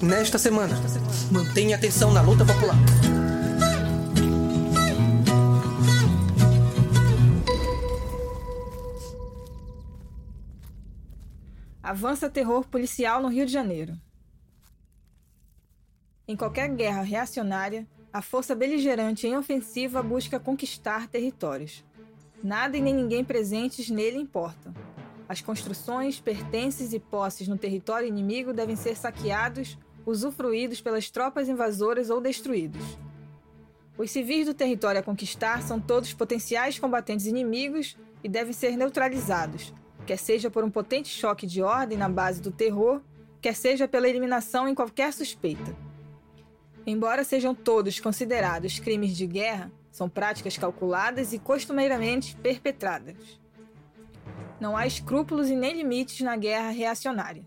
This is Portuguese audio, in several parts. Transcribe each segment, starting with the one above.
Nesta semana, mantenha atenção na luta popular. Avança terror policial no Rio de Janeiro. Em qualquer guerra reacionária, a força beligerante em ofensiva busca conquistar territórios. Nada e nem ninguém presentes nele importam. As construções, pertences e posses no território inimigo devem ser saqueados, usufruídos pelas tropas invasoras ou destruídos. Os civis do território a conquistar são todos potenciais combatentes inimigos e devem ser neutralizados, quer seja por um potente choque de ordem na base do terror, quer seja pela eliminação em qualquer suspeita. Embora sejam todos considerados crimes de guerra, são práticas calculadas e costumeiramente perpetradas. Não há escrúpulos e nem limites na guerra reacionária.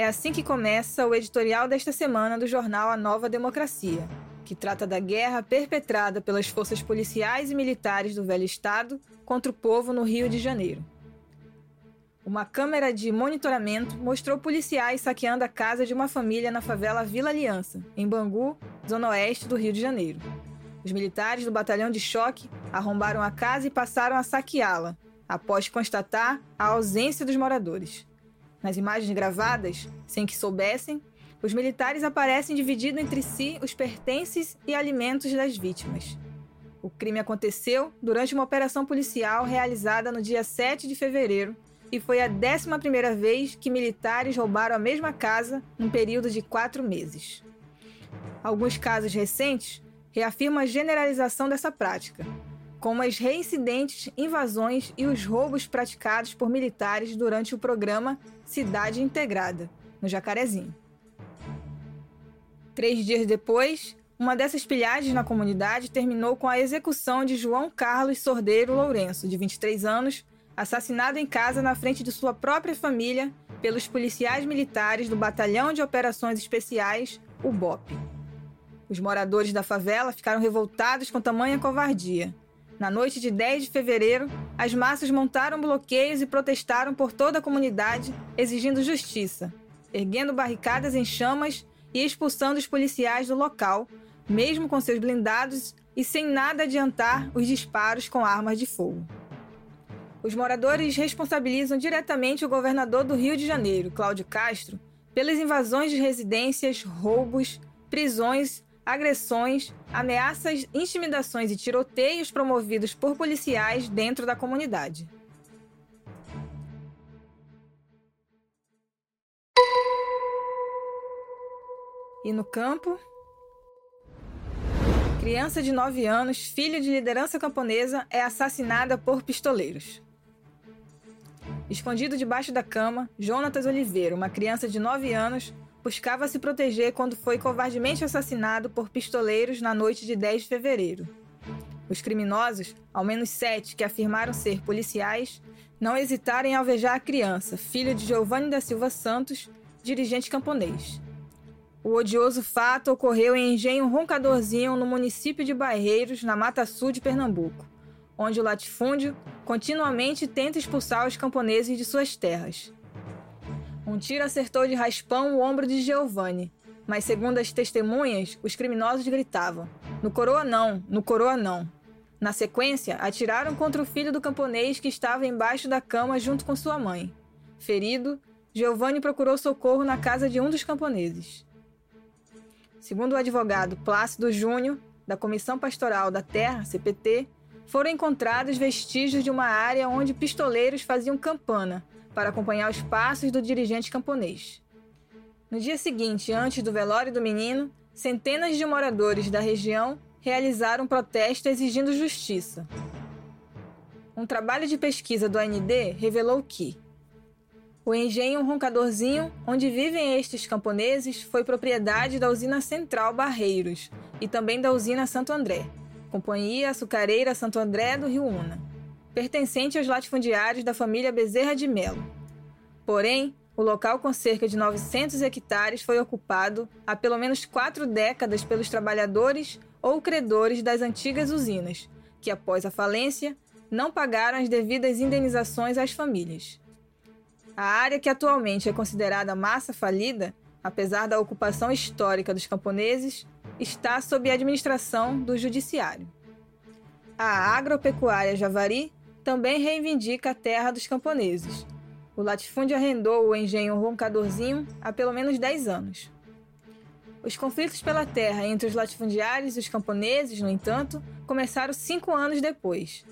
É assim que começa o editorial desta semana do jornal A Nova Democracia, que trata da guerra perpetrada pelas forças policiais e militares do velho Estado contra o povo no Rio de Janeiro. Uma câmera de monitoramento mostrou policiais saqueando a casa de uma família na favela Vila Aliança, em Bangu, zona oeste do Rio de Janeiro. Os militares do batalhão de choque arrombaram a casa e passaram a saqueá-la, após constatar a ausência dos moradores. Nas imagens gravadas, sem que soubessem, os militares aparecem dividindo entre si os pertences e alimentos das vítimas. O crime aconteceu durante uma operação policial realizada no dia 7 de fevereiro e foi a 11 vez que militares roubaram a mesma casa num período de quatro meses. Alguns casos recentes reafirmam a generalização dessa prática, como as reincidentes invasões e os roubos praticados por militares durante o programa Cidade Integrada, no Jacarezinho. Três dias depois, uma dessas pilhagens na comunidade terminou com a execução de João Carlos Sordeiro Lourenço, de 23 anos, assassinado em casa na frente de sua própria família pelos policiais militares do Batalhão de Operações Especiais, o BOP. Os moradores da favela ficaram revoltados com tamanha covardia. Na noite de 10 de fevereiro, as massas montaram bloqueios e protestaram por toda a comunidade, exigindo justiça, erguendo barricadas em chamas e expulsando os policiais do local, mesmo com seus blindados e sem nada adiantar os disparos com armas de fogo. Os moradores responsabilizam diretamente o governador do Rio de Janeiro, Cláudio Castro, pelas invasões de residências, roubos, prisões, agressões, ameaças, intimidações e tiroteios promovidos por policiais dentro da comunidade. E no campo, criança de 9 anos, filha de liderança camponesa, é assassinada por pistoleiros. Escondido debaixo da cama, Jonatas Oliveira, uma criança de 9 anos, buscava se proteger quando foi covardemente assassinado por pistoleiros na noite de 10 de fevereiro. Os criminosos, ao menos sete que afirmaram ser policiais, não hesitaram em alvejar a criança, filha de Giovanni da Silva Santos, dirigente camponês. O odioso fato ocorreu em Engenho Roncadorzinho, no município de Barreiros, na Mata Sul de Pernambuco onde o latifúndio continuamente tenta expulsar os camponeses de suas terras. Um tiro acertou de raspão o ombro de Giovanni, mas segundo as testemunhas, os criminosos gritavam: No coroa não, no coroa não. Na sequência, atiraram contra o filho do camponês que estava embaixo da cama junto com sua mãe. Ferido, Giovanni procurou socorro na casa de um dos camponeses. Segundo o advogado Plácido Júnior, da Comissão Pastoral da Terra, CPT, foram encontrados vestígios de uma área onde pistoleiros faziam campana para acompanhar os passos do dirigente camponês. No dia seguinte, antes do velório do menino, centenas de moradores da região realizaram protesto exigindo justiça. Um trabalho de pesquisa do AND revelou que o engenho Roncadorzinho, onde vivem estes camponeses, foi propriedade da usina Central Barreiros e também da usina Santo André. Companhia Açucareira Santo André do Rio Una, pertencente aos latifundiários da família Bezerra de Melo. Porém, o local com cerca de 900 hectares foi ocupado há pelo menos quatro décadas pelos trabalhadores ou credores das antigas usinas, que após a falência não pagaram as devidas indenizações às famílias. A área que atualmente é considerada massa falida, apesar da ocupação histórica dos camponeses, está sob administração do Judiciário. A agropecuária Javari também reivindica a terra dos camponeses. O latifúndio arrendou o engenho Roncadorzinho há pelo menos 10 anos. Os conflitos pela terra entre os latifundiários e os camponeses, no entanto, começaram cinco anos depois.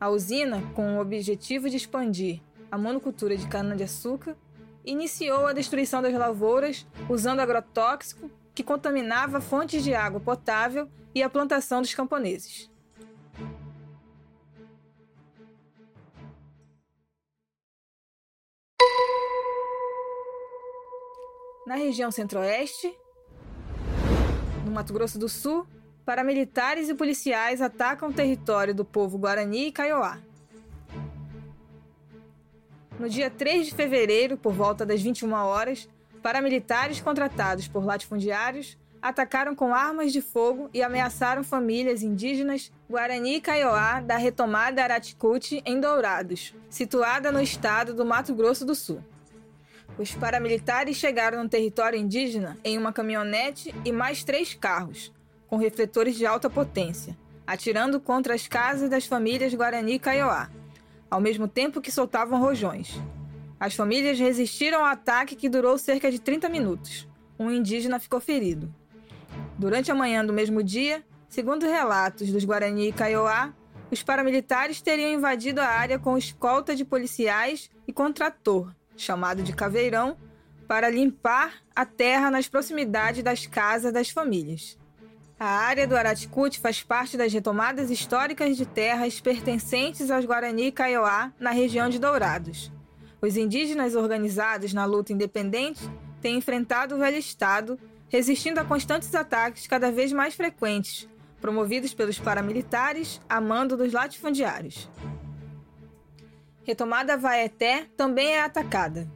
A usina, com o objetivo de expandir a monocultura de cana-de-açúcar, iniciou a destruição das lavouras usando agrotóxico que contaminava fontes de água potável e a plantação dos camponeses. Na região centro-oeste, no Mato Grosso do Sul, paramilitares e policiais atacam o território do povo Guarani e Kaiowá. No dia 3 de fevereiro, por volta das 21 horas, paramilitares contratados por latifundiários atacaram com armas de fogo e ameaçaram famílias indígenas Guarani e Kaiowá da retomada Araticuti em Dourados, situada no estado do Mato Grosso do Sul. Os paramilitares chegaram no território indígena em uma caminhonete e mais três carros, com refletores de alta potência, atirando contra as casas das famílias Guarani e Kaiowá, ao mesmo tempo que soltavam rojões. As famílias resistiram ao ataque que durou cerca de 30 minutos. Um indígena ficou ferido. Durante a manhã do mesmo dia, segundo relatos dos Guarani e Kaiowá, os paramilitares teriam invadido a área com escolta de policiais e contrator, chamado de caveirão, para limpar a terra nas proximidades das casas das famílias. A área do Araticute faz parte das retomadas históricas de terras pertencentes aos Guarani e Kaiowá na região de Dourados. Os indígenas organizados na luta independente têm enfrentado o velho Estado, resistindo a constantes ataques cada vez mais frequentes, promovidos pelos paramilitares a mando dos latifundiários. Retomada Vaeté também é atacada.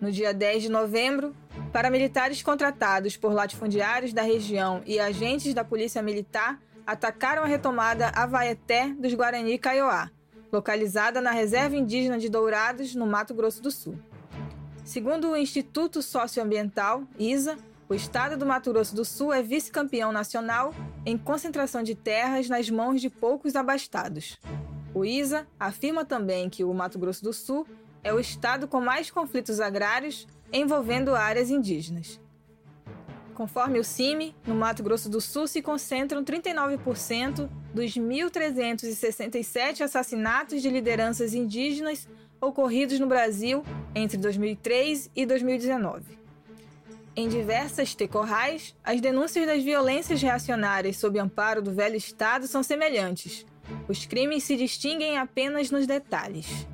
No dia 10 de novembro, paramilitares contratados por latifundiários da região e agentes da Polícia Militar atacaram a retomada Avaeté dos Guarani Kaiowá, localizada na Reserva Indígena de Dourados, no Mato Grosso do Sul. Segundo o Instituto Socioambiental, ISA, o estado do Mato Grosso do Sul é vice-campeão nacional em concentração de terras nas mãos de poucos abastados. O ISA afirma também que o Mato Grosso do Sul é o estado com mais conflitos agrários envolvendo áreas indígenas. Conforme o CIMI, no Mato Grosso do Sul se concentram 39% dos 1.367 assassinatos de lideranças indígenas ocorridos no Brasil entre 2003 e 2019. Em diversas tecorrais, as denúncias das violências reacionárias sob amparo do velho Estado são semelhantes, os crimes se distinguem apenas nos detalhes.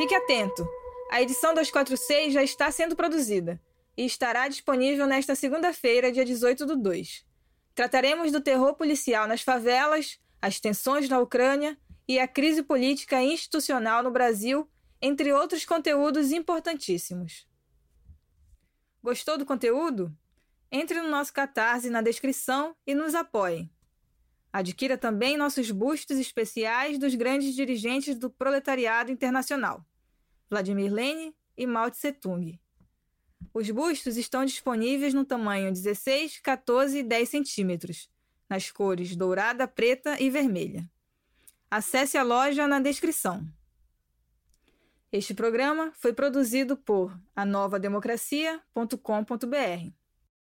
Fique atento! A edição 246 já está sendo produzida e estará disponível nesta segunda-feira, dia 18 do 2. Trataremos do terror policial nas favelas, as tensões na Ucrânia e a crise política e institucional no Brasil, entre outros conteúdos importantíssimos. Gostou do conteúdo? Entre no nosso Catarse na descrição e nos apoie. Adquira também nossos bustos especiais dos grandes dirigentes do proletariado internacional. Vladimir Lenin e Mao Tse Tung. Os bustos estão disponíveis no tamanho 16, 14 e 10 centímetros, nas cores dourada, preta e vermelha. Acesse a loja na descrição. Este programa foi produzido por anovademocracia.com.br.